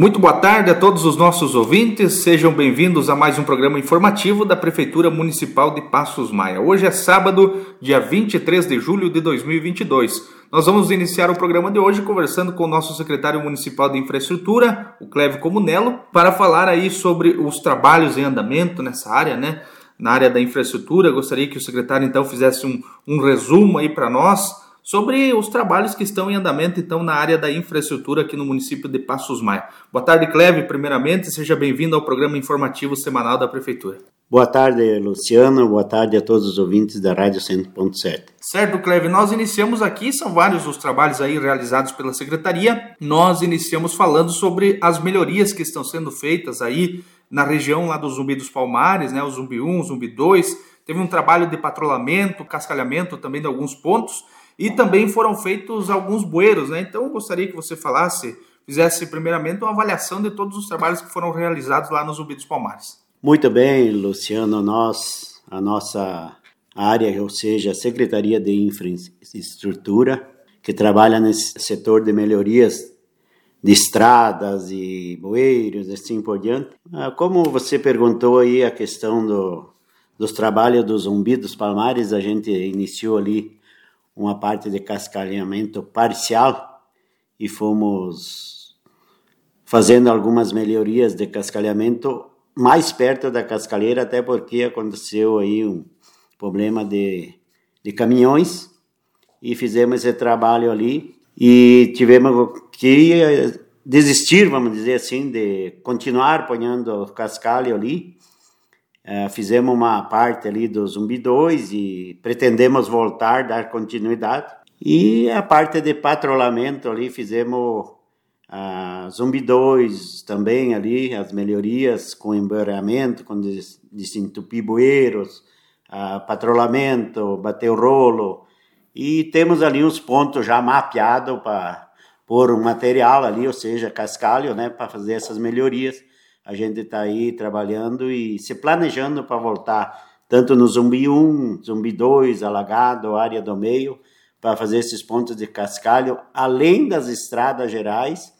Muito boa tarde a todos os nossos ouvintes, sejam bem-vindos a mais um programa informativo da Prefeitura Municipal de Passos Maia. Hoje é sábado, dia 23 de julho de 2022. Nós vamos iniciar o programa de hoje conversando com o nosso secretário municipal de infraestrutura, o Cleve Comunello, para falar aí sobre os trabalhos em andamento nessa área, né? Na área da infraestrutura. Gostaria que o secretário então fizesse um, um resumo aí para nós sobre os trabalhos que estão em andamento, então, na área da infraestrutura aqui no município de Passos Maia. Boa tarde, Cleve, primeiramente, seja bem-vindo ao programa informativo semanal da Prefeitura. Boa tarde, Luciano, boa tarde a todos os ouvintes da Rádio 100.7. Certo, Cleve, nós iniciamos aqui, são vários os trabalhos aí realizados pela Secretaria, nós iniciamos falando sobre as melhorias que estão sendo feitas aí na região lá do Zumbi dos Palmares, né, o Zumbi 1, o Zumbi 2, teve um trabalho de patrulhamento, cascalhamento também de alguns pontos, e também foram feitos alguns bueiros, né? Então eu gostaria que você falasse, fizesse primeiramente uma avaliação de todos os trabalhos que foram realizados lá no Zumbi Palmares. Muito bem, Luciano, nós, a nossa área, ou seja, a Secretaria de Infraestrutura, que trabalha nesse setor de melhorias de estradas e bueiros, assim por diante. Ah, como você perguntou aí a questão do, dos trabalhos dos Palmares, a gente iniciou ali uma parte de cascalhamento parcial e fomos fazendo algumas melhorias de cascalhamento mais perto da cascalheira, até porque aconteceu aí um problema de, de caminhões e fizemos esse trabalho ali e tivemos que desistir, vamos dizer assim, de continuar ponhando cascalho ali é, fizemos uma parte ali do Zumbi 2 e pretendemos voltar, dar continuidade. E a parte de patrulhamento ali fizemos a Zumbi 2 também ali, as melhorias com emboiamento, com desentupir bueiros, patrulhamento, bater o rolo. E temos ali uns pontos já mapeados para pôr um material ali, ou seja, cascalho, né, para fazer essas melhorias a gente está aí trabalhando e se planejando para voltar tanto no Zumbi 1, Zumbi 2, Alagado, área do meio, para fazer esses pontos de cascalho, além das estradas gerais,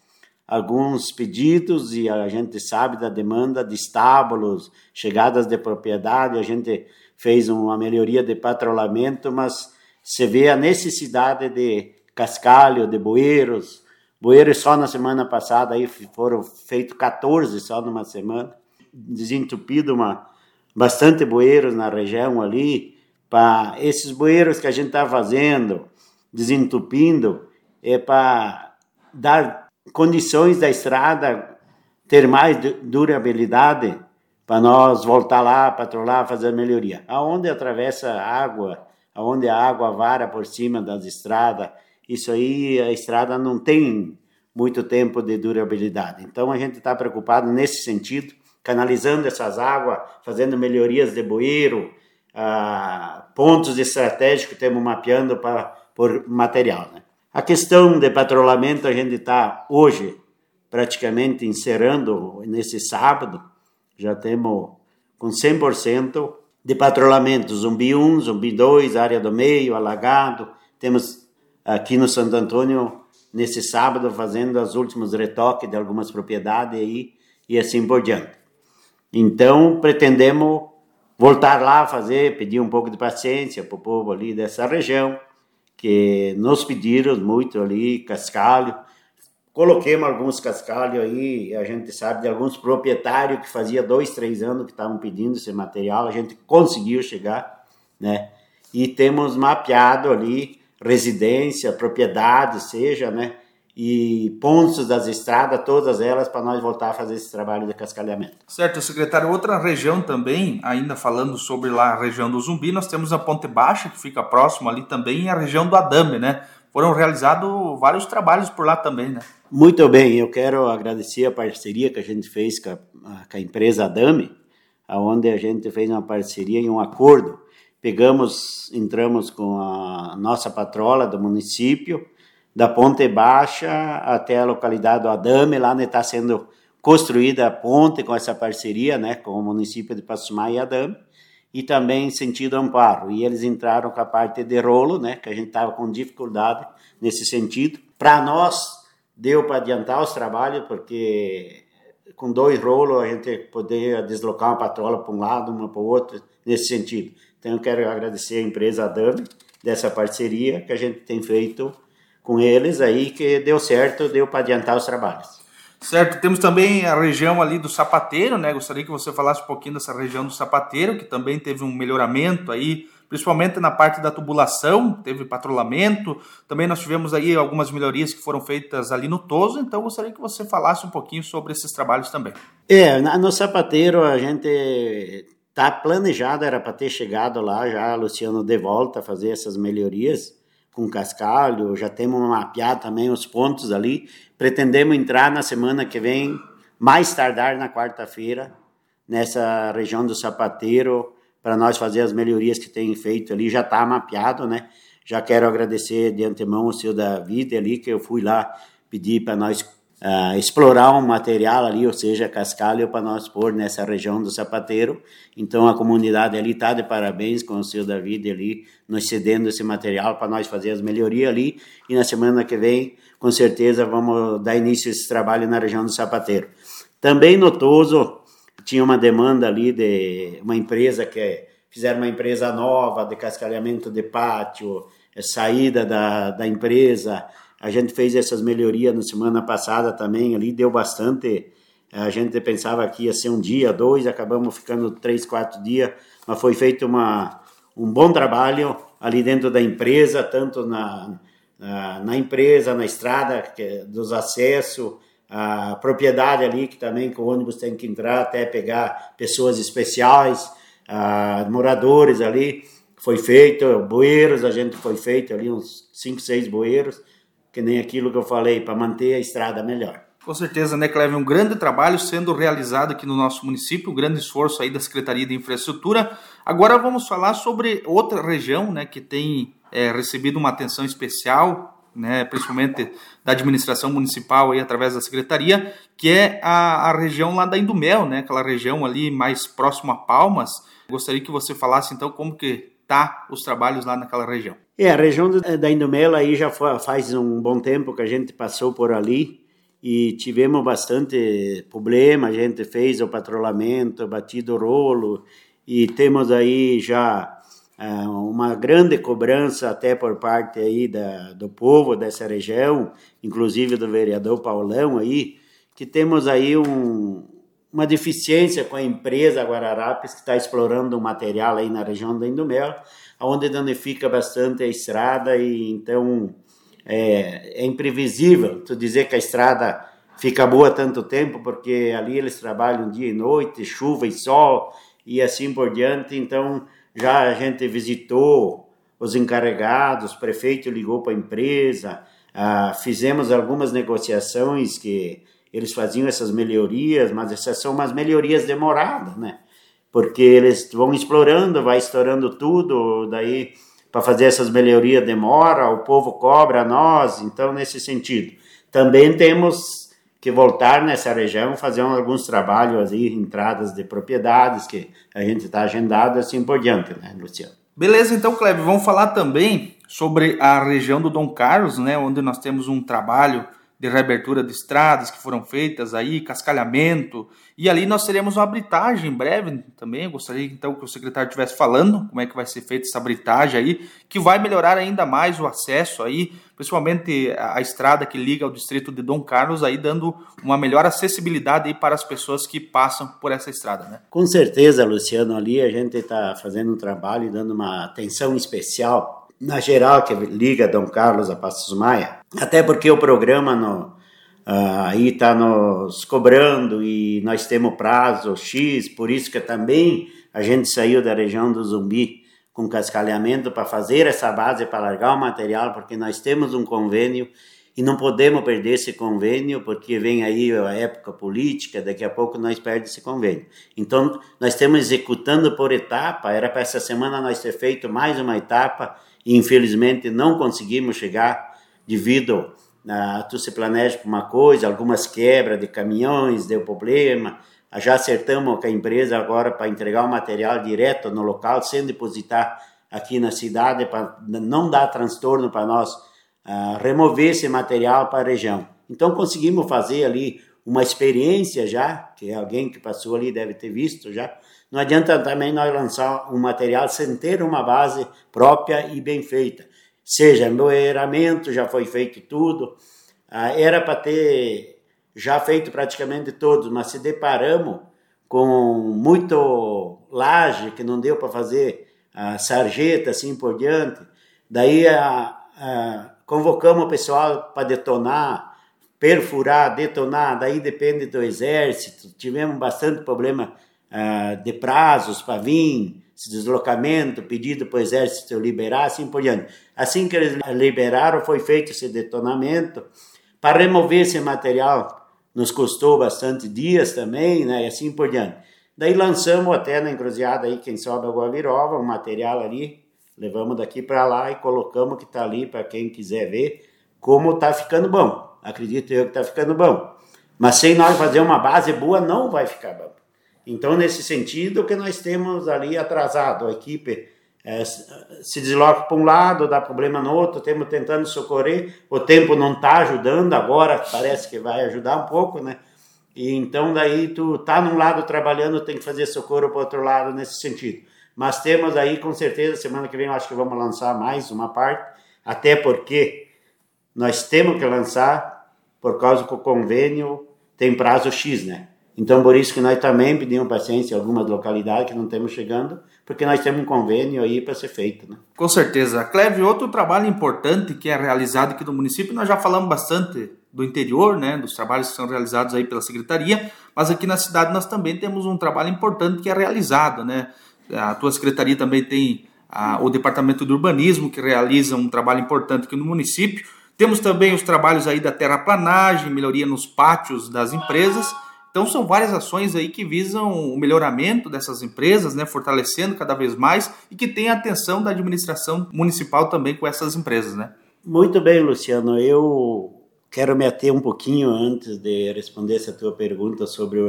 alguns pedidos e a gente sabe da demanda de estábulos, chegadas de propriedade, a gente fez uma melhoria de patrulhamento, mas se vê a necessidade de cascalho, de bueiros, Bueiros só na semana passada aí foram feitos 14 só numa semana. Desentupido uma, bastante bueiros na região ali. Para esses bueiros que a gente está fazendo, desentupindo, é para dar condições da estrada ter mais durabilidade para nós voltar lá, patrulhar, fazer melhoria. Aonde atravessa água, aonde a água vara por cima das estradas, isso aí a estrada não tem muito tempo de durabilidade. Então a gente está preocupado nesse sentido, canalizando essas águas, fazendo melhorias de bueiro, ah, pontos estratégicos temos mapeando por material. Né? A questão de patrulhamento a gente está hoje praticamente encerrando nesse sábado, já temos com 100% de patrulhamento, Zumbi 1, Zumbi 2, área do meio, alagado, temos aqui no Santo Antônio nesse sábado fazendo os últimos retoques de algumas propriedades aí e assim por diante. Então pretendemos voltar lá fazer, pedir um pouco de paciência para o povo ali dessa região que nos pediram muito ali cascalho. Coloquemos alguns cascalhos aí, a gente sabe de alguns proprietários que fazia dois, três anos que estavam pedindo esse material, a gente conseguiu chegar, né? E temos mapeado ali residência, propriedade, seja, né? E pontos das estradas, todas elas, para nós voltar a fazer esse trabalho de cascalhamento. Certo, secretário. Outra região também, ainda falando sobre lá a região do Zumbi, nós temos a Ponte Baixa, que fica próximo ali também, e a região do Adame, né? Foram realizados vários trabalhos por lá também, né? Muito bem, eu quero agradecer a parceria que a gente fez com a, com a empresa Adame, onde a gente fez uma parceria e um acordo pegamos, entramos com a nossa patrola do município, da Ponte Baixa até a localidade do Adame, lá está sendo construída a ponte com essa parceria, né, com o município de Passo Maia e Adame, e também sentido Amparo. E eles entraram com a parte de rolo, né, que a gente estava com dificuldade nesse sentido. Para nós deu para adiantar os trabalhos, porque com dois rolos a gente poderia deslocar uma patrola para um lado, uma para o outro, nesse sentido. Então eu quero agradecer a empresa Dami dessa parceria que a gente tem feito com eles aí, que deu certo, deu para adiantar os trabalhos. Certo, temos também a região ali do Sapateiro, né? Gostaria que você falasse um pouquinho dessa região do Sapateiro, que também teve um melhoramento aí, principalmente na parte da tubulação, teve patrulhamento. Também nós tivemos aí algumas melhorias que foram feitas ali no Toso, então gostaria que você falasse um pouquinho sobre esses trabalhos também. É, no Sapateiro a gente tá planejado, era para ter chegado lá já, Luciano, de volta fazer essas melhorias com cascalho, já temos mapeado também os pontos ali. Pretendemos entrar na semana que vem, mais tardar na quarta-feira, nessa região do Sapateiro, para nós fazer as melhorias que tem feito ali. Já está mapeado, né? Já quero agradecer de antemão o seu David ali, que eu fui lá pedir para nós uh, explorar um material ali, ou seja, cascalho, para nós pôr nessa região do Sapateiro. Então a comunidade ali está de parabéns com o seu David ali, nos cedendo esse material para nós fazer as melhorias ali. E na semana que vem, com certeza, vamos dar início a esse trabalho na região do Sapateiro. Também notoso, tinha uma demanda ali de uma empresa que fizeram uma empresa nova de cascalhamento de pátio, saída da, da empresa, a gente fez essas melhorias na semana passada também, ali deu bastante. A gente pensava que ia ser um dia, dois, acabamos ficando três, quatro dias, mas foi feito uma, um bom trabalho ali dentro da empresa, tanto na, na, na empresa, na estrada, que, dos acessos, a propriedade ali, que também que o ônibus tem que entrar até pegar pessoas especiais, moradores ali, foi feito, bueiros, a gente foi feito ali uns cinco, seis bueiros, que nem aquilo que eu falei, para manter a estrada melhor. Com certeza, né, Cleve? Um grande trabalho sendo realizado aqui no nosso município, um grande esforço aí da Secretaria de Infraestrutura. Agora vamos falar sobre outra região, né, que tem é, recebido uma atenção especial, né, principalmente da administração municipal aí através da secretaria, que é a, a região lá da Indumel, né, aquela região ali mais próximo a Palmas. Gostaria que você falasse então como que tá os trabalhos lá naquela região. É, a região da Indumela aí já faz um bom tempo que a gente passou por ali e tivemos bastante problema, a gente fez o patrulhamento, batido o rolo e temos aí já uh, uma grande cobrança até por parte aí da, do povo dessa região, inclusive do vereador Paulão aí, que temos aí um, uma deficiência com a empresa Guararapes que está explorando um material aí na região da Indumel, onde danifica bastante a estrada e então é, é imprevisível tu dizer que a estrada fica boa tanto tempo porque ali eles trabalham dia e noite, chuva e sol e assim por diante. Então já a gente visitou os encarregados, o prefeito ligou para a empresa, ah, fizemos algumas negociações que eles faziam essas melhorias, mas essas são umas melhorias demoradas, né? Porque eles vão explorando, vai estourando tudo, daí para fazer essas melhorias demora, o povo cobra nós, então nesse sentido. Também temos que voltar nessa região, fazer alguns trabalhos aí, entradas de propriedades que a gente está agendado assim por diante, né, Luciano? Beleza, então, Kleber, vamos falar também sobre a região do Dom Carlos, né, onde nós temos um trabalho de reabertura de estradas que foram feitas aí, cascalhamento, e ali nós teremos uma britagem em breve também. Eu gostaria então que o secretário estivesse falando como é que vai ser feita essa britagem aí, que vai melhorar ainda mais o acesso aí, principalmente a, estrada que liga ao distrito de Dom Carlos aí, dando uma melhor acessibilidade aí para as pessoas que passam por essa estrada, né? Com certeza, Luciano, ali a gente está fazendo um trabalho e dando uma atenção especial na geral que liga Dom Carlos a Passos Maia, até porque o programa no, uh, aí está nos cobrando e nós temos prazo X, por isso que também a gente saiu da região do Zumbi com cascalhamento para fazer essa base, para largar o material, porque nós temos um convênio e não podemos perder esse convênio, porque vem aí a época política, daqui a pouco nós perdemos esse convênio. Então, nós estamos executando por etapa, era para essa semana nós ter feito mais uma etapa, e infelizmente não conseguimos chegar devido a tu se planeja para uma coisa, algumas quebras de caminhões, deu problema. Já acertamos com a empresa agora para entregar o material direto no local, sem depositar aqui na cidade, para não dar transtorno para nós, remover esse material para a região. Então conseguimos fazer ali uma experiência já, que alguém que passou ali deve ter visto já. Não adianta também nós lançar um material sem ter uma base própria e bem feita. Seja empoeiramento, já foi feito tudo. Ah, era para ter já feito praticamente todos, mas se deparamos com muito laje que não deu para fazer a sarjeta assim por diante. Daí a, a, convocamos o pessoal para detonar, perfurar, detonar. Daí depende do exército. Tivemos bastante problema uh, de prazos para vir, deslocamento, pedido para o exército liberar, assim por diante. Assim que eles liberaram, foi feito esse detonamento. Para remover esse material, nos custou bastante dias também, né, e assim por diante. Daí lançamos até na encruzilhada aí, quem sobe a Guavirova, um material ali, levamos daqui para lá e colocamos que está ali para quem quiser ver como está ficando bom. Acredito eu que está ficando bom. Mas sem nós fazer uma base boa, não vai ficar bom. Então, nesse sentido, que nós temos ali atrasado, a equipe é, se desloca para um lado, dá problema no outro, temos tentando socorrer, o tempo não está ajudando, agora parece que vai ajudar um pouco, né? E então daí tu tá num lado trabalhando, tem que fazer socorro para outro lado nesse sentido. Mas temos aí com certeza semana que vem eu acho que vamos lançar mais uma parte, até porque nós temos que lançar por causa que o convênio tem prazo X, né? Então por isso que nós também pedimos paciência em algumas localidades que não estamos chegando, porque nós temos um convênio aí para ser feito. Né? Com certeza. Cleve, outro trabalho importante que é realizado aqui no município, nós já falamos bastante do interior, né, dos trabalhos que são realizados aí pela secretaria, mas aqui na cidade nós também temos um trabalho importante que é realizado, né? A tua secretaria também tem a, o departamento de urbanismo que realiza um trabalho importante aqui no município. Temos também os trabalhos aí da terraplanagem, melhoria nos pátios das empresas então são várias ações aí que visam o melhoramento dessas empresas, né, fortalecendo cada vez mais e que tem a atenção da administração municipal também com essas empresas, né? Muito bem, Luciano. Eu quero me ater um pouquinho antes de responder essa tua pergunta sobre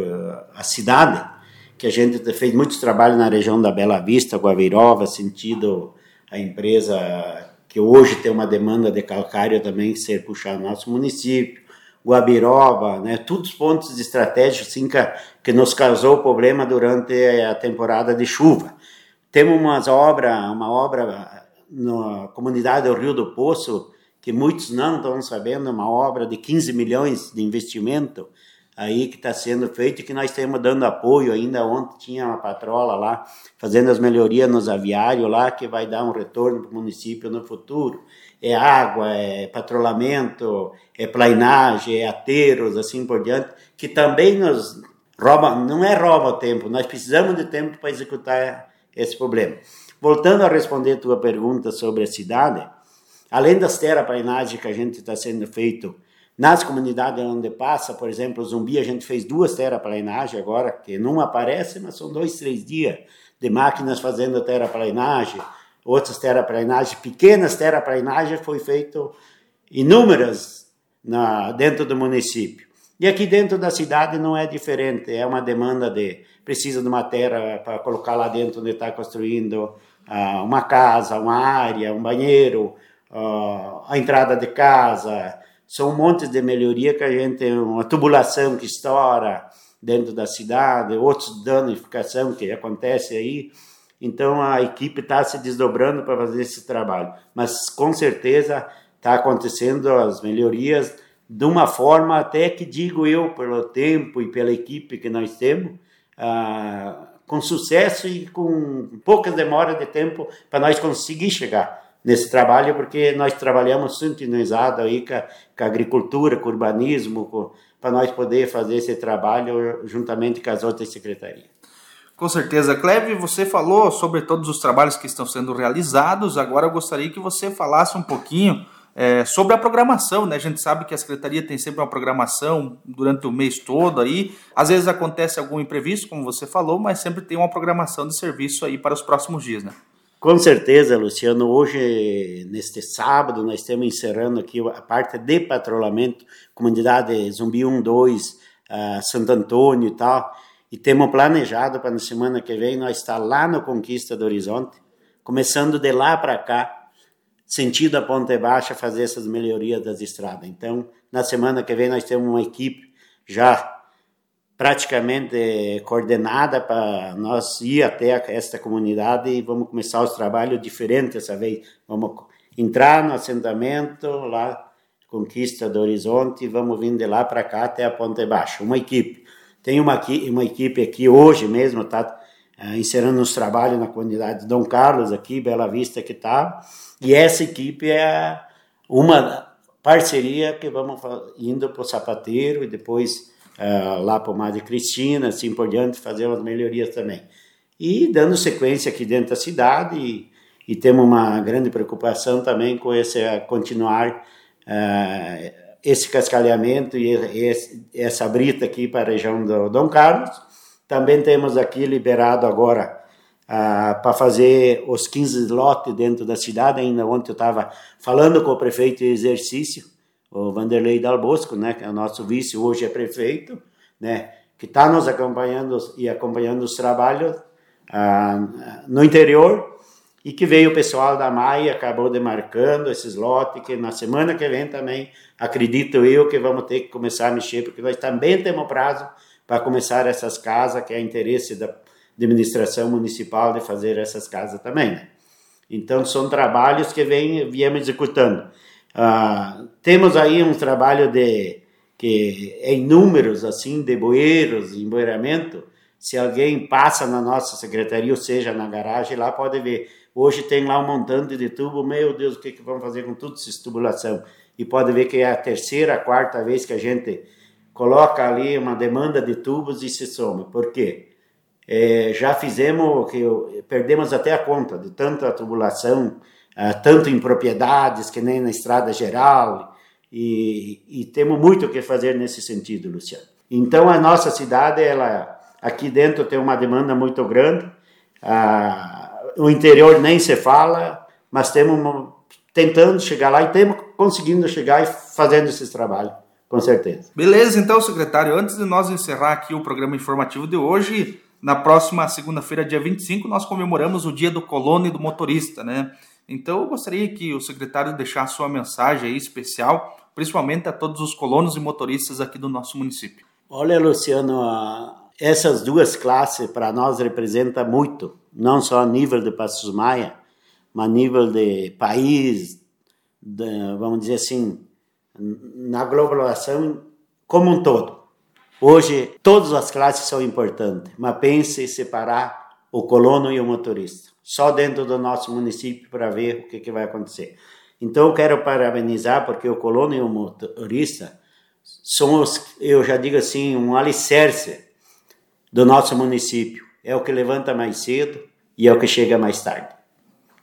a cidade, que a gente fez muitos trabalhos na região da Bela Vista, Guavirova, sentido a empresa que hoje tem uma demanda de calcário também ser puxar no nosso município. Guabiroba, né, todos pontos estratégicos assim, que, que nos causou problema durante a temporada de chuva. Temos umas obras, uma obra na comunidade do Rio do Poço, que muitos não estão sabendo, uma obra de 15 milhões de investimento, aí que está sendo feito e que nós estamos dando apoio ainda. Ontem tinha uma patrola lá fazendo as melhorias nos aviários lá que vai dar um retorno para o município no futuro. É água, é patrulhamento, é plainagem, é ateros, assim por diante, que também nos rouba, não é rouba o tempo, nós precisamos de tempo para executar esse problema. Voltando a responder a tua pergunta sobre a cidade, além das terraplainagens que a gente está sendo feito nas comunidades onde passa, por exemplo, Zumbi, a gente fez duas terraplainagens agora, que não aparece, mas são dois, três dias de máquinas fazendo terraplanagem, outras terraplainagens, pequenas terraplainagens, foi feito inúmeras na, dentro do município. E aqui dentro da cidade não é diferente, é uma demanda de precisa de uma terra para colocar lá dentro onde está construindo uh, uma casa, uma área, um banheiro, uh, a entrada de casa, são um monte de melhoria que a gente tem uma tubulação que estoura dentro da cidade, outros danificação que acontece aí. Então a equipe está se desdobrando para fazer esse trabalho, mas com certeza está acontecendo as melhorias de uma forma até que digo eu pelo tempo e pela equipe que nós temos, ah, com sucesso e com pouca demora de tempo para nós conseguir chegar nesse trabalho, porque nós trabalhamos sintonizado aí com a, com a agricultura, com o urbanismo, para nós poder fazer esse trabalho juntamente com as outras secretarias. Com certeza, Cleve, você falou sobre todos os trabalhos que estão sendo realizados. Agora eu gostaria que você falasse um pouquinho é, sobre a programação, né? A gente sabe que a secretaria tem sempre uma programação durante o mês todo aí. Às vezes acontece algum imprevisto, como você falou, mas sempre tem uma programação de serviço aí para os próximos dias, né? Com certeza, Luciano. Hoje, neste sábado, nós estamos encerrando aqui a parte de patrulhamento, comunidade Zumbi 1, 2, uh, Santo Antônio e tal. E temos planejado para na semana que vem nós estar lá no Conquista do Horizonte, começando de lá para cá, sentido a Ponte Baixa, fazer essas melhorias das estradas. Então, na semana que vem nós temos uma equipe já praticamente coordenada para nós ir até esta comunidade e vamos começar os trabalhos diferentes dessa vez. Vamos entrar no assentamento lá, Conquista do Horizonte, e vamos vir de lá para cá até a Ponte Baixa. Uma equipe. Tem uma, uma equipe aqui hoje mesmo, está uh, encerrando os trabalhos na comunidade de Dom Carlos, aqui, Bela Vista que está. E essa equipe é uma parceria que vamos indo para o Sapateiro e depois uh, lá para o Madre Cristina, assim por diante, fazer umas melhorias também. E dando sequência aqui dentro da cidade e, e temos uma grande preocupação também com esse continuar uh, esse cascalhamento e esse, essa brita aqui para a região do Dom Carlos. Também temos aqui liberado agora para fazer os 15 lotes dentro da cidade. Ainda ontem eu estava falando com o prefeito em exercício o Vanderlei Dalbosco, né, que é o nosso vice, hoje é prefeito, né, que está nos acompanhando e acompanhando os trabalhos ah, no interior e que veio o pessoal da Maia, acabou demarcando esses lotes, que na semana que vem também, acredito eu, que vamos ter que começar a mexer, porque nós também temos prazo para começar essas casas, que é interesse da administração municipal de fazer essas casas também, né? Então, são trabalhos que vem, viemos executando. Ah, temos aí um trabalho de que em números assim de bueiros, emboeiramento. Se alguém passa na nossa secretaria, ou seja, na garagem, lá pode ver. Hoje tem lá um montante de tubo. Meu Deus, o que, que vamos fazer com tudo essa tubulação? E pode ver que é a terceira, a quarta vez que a gente coloca ali uma demanda de tubos e se some. Por quê? É, já fizemos que perdemos até a conta de tanta tubulação tanto em propriedades que nem na estrada geral, e, e, temos muito o que fazer nesse sentido, Luciano. Então, a nossa cidade, ela aqui dentro tem uma demanda muito grande, uh, o interior nem se fala, mas temos tentando chegar lá e temos conseguindo chegar e fazendo esses trabalhos. Com certeza. Beleza, então, secretário, antes de nós encerrar aqui o programa informativo de hoje, na próxima segunda-feira, dia 25, nós comemoramos o Dia do Colono e do Motorista, né? Então, eu gostaria que o secretário deixasse sua mensagem especial, principalmente a todos os colonos e motoristas aqui do nosso município. Olha, Luciano, essas duas classes para nós representam muito, não só a nível de Passos Maia, mas a nível de país, de, vamos dizer assim, na globalização como um todo. Hoje, todas as classes são importantes, mas pense em separar o colono e o motorista só dentro do nosso município para ver o que, que vai acontecer. Então eu quero parabenizar porque o colono e o motorista são os, eu já digo assim, um alicerce do nosso município. É o que levanta mais cedo e é o que chega mais tarde.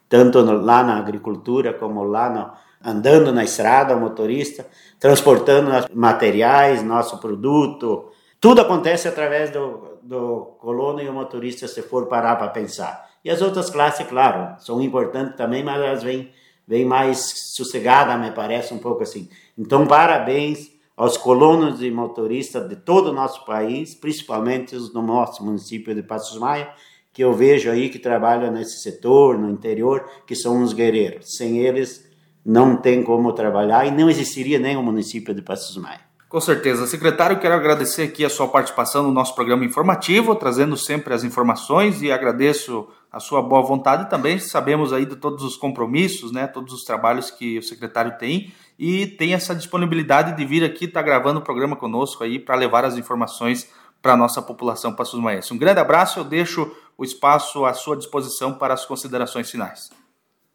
Tanto lá na agricultura como lá no, andando na estrada, o motorista, transportando materiais, nosso produto. Tudo acontece através do, do colono e o motorista, se for parar para pensar. E as outras classes, claro, são importantes também, mas elas vêm, vêm mais sossegadas, me parece um pouco assim. Então, parabéns aos colonos e motoristas de todo o nosso país, principalmente os do nosso município de Passos Maia, que eu vejo aí que trabalham nesse setor, no interior, que são uns guerreiros. Sem eles, não tem como trabalhar e não existiria nem o município de Passos Maia. Com certeza. Secretário, quero agradecer aqui a sua participação no nosso programa informativo, trazendo sempre as informações e agradeço a sua boa vontade também. Sabemos aí de todos os compromissos, né, todos os trabalhos que o secretário tem e tem essa disponibilidade de vir aqui estar tá gravando o programa conosco aí para levar as informações para a nossa população Passos Maense. Um grande abraço, eu deixo o espaço à sua disposição para as considerações finais.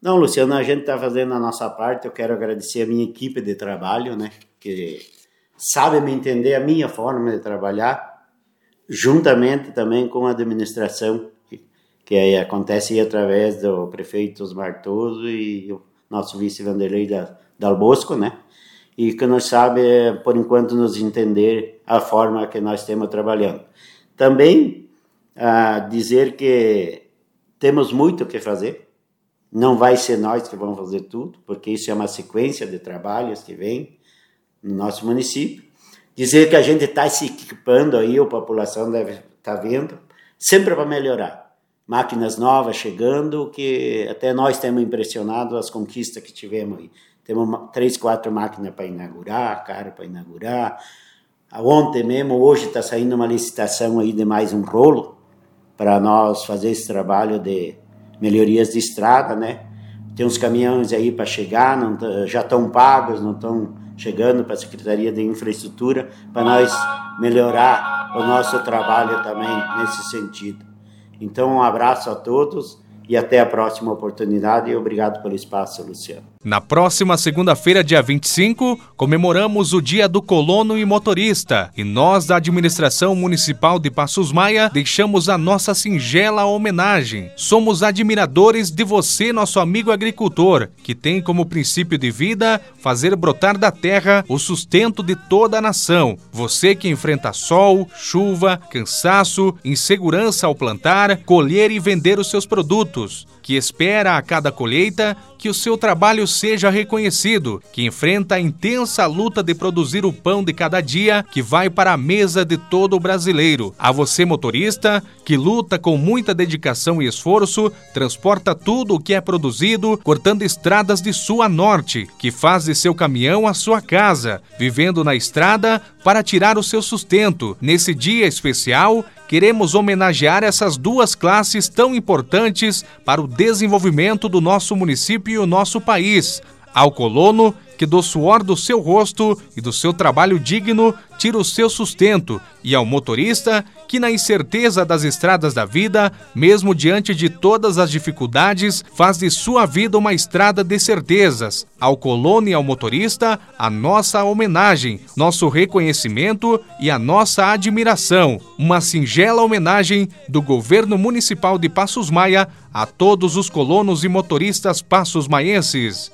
Não, Luciano, a gente está fazendo a nossa parte. Eu quero agradecer a minha equipe de trabalho, né, que sabe me entender a minha forma de trabalhar, juntamente também com a administração que aí acontece através do prefeito Osmar Toso e o nosso vice Vanderlei da, Dal Bosco, né? E que nos sabe, por enquanto, nos entender a forma que nós estamos trabalhando. Também a dizer que temos muito o que fazer, não vai ser nós que vamos fazer tudo, porque isso é uma sequência de trabalhos que vem no nosso município. Dizer que a gente está se equipando aí, a população deve estar tá vendo, sempre para melhorar máquinas novas chegando, que até nós temos impressionado as conquistas que tivemos aí. Temos três, quatro máquinas para inaugurar, carro para inaugurar. Ontem mesmo, hoje está saindo uma licitação aí de mais um rolo para nós fazer esse trabalho de melhorias de estrada, né? Tem uns caminhões aí para chegar, não, já estão pagos, não estão chegando para a Secretaria de Infraestrutura para nós melhorar o nosso trabalho também nesse sentido. Então, um abraço a todos e até a próxima oportunidade e obrigado pelo espaço, Luciano. Na próxima segunda-feira, dia 25, comemoramos o Dia do Colono e Motorista e nós, da Administração Municipal de Passos Maia, deixamos a nossa singela homenagem. Somos admiradores de você, nosso amigo agricultor, que tem como princípio de vida fazer brotar da terra o sustento de toda a nação. Você que enfrenta sol, chuva, cansaço, insegurança ao plantar, colher e vender os seus produtos que espera a cada colheita que o seu trabalho seja reconhecido, que enfrenta a intensa luta de produzir o pão de cada dia que vai para a mesa de todo o brasileiro. A você, motorista, que luta com muita dedicação e esforço, transporta tudo o que é produzido, cortando estradas de sul a norte, que faz de seu caminhão a sua casa, vivendo na estrada para tirar o seu sustento. Nesse dia especial, queremos homenagear essas duas classes tão importantes para o desenvolvimento do nosso município e o nosso país. Ao colono, que do suor do seu rosto e do seu trabalho digno tira o seu sustento, e ao motorista, que na incerteza das estradas da vida, mesmo diante de todas as dificuldades, faz de sua vida uma estrada de certezas. Ao colono e ao motorista, a nossa homenagem, nosso reconhecimento e a nossa admiração. Uma singela homenagem do governo municipal de Passos Maia a todos os colonos e motoristas passos maienses.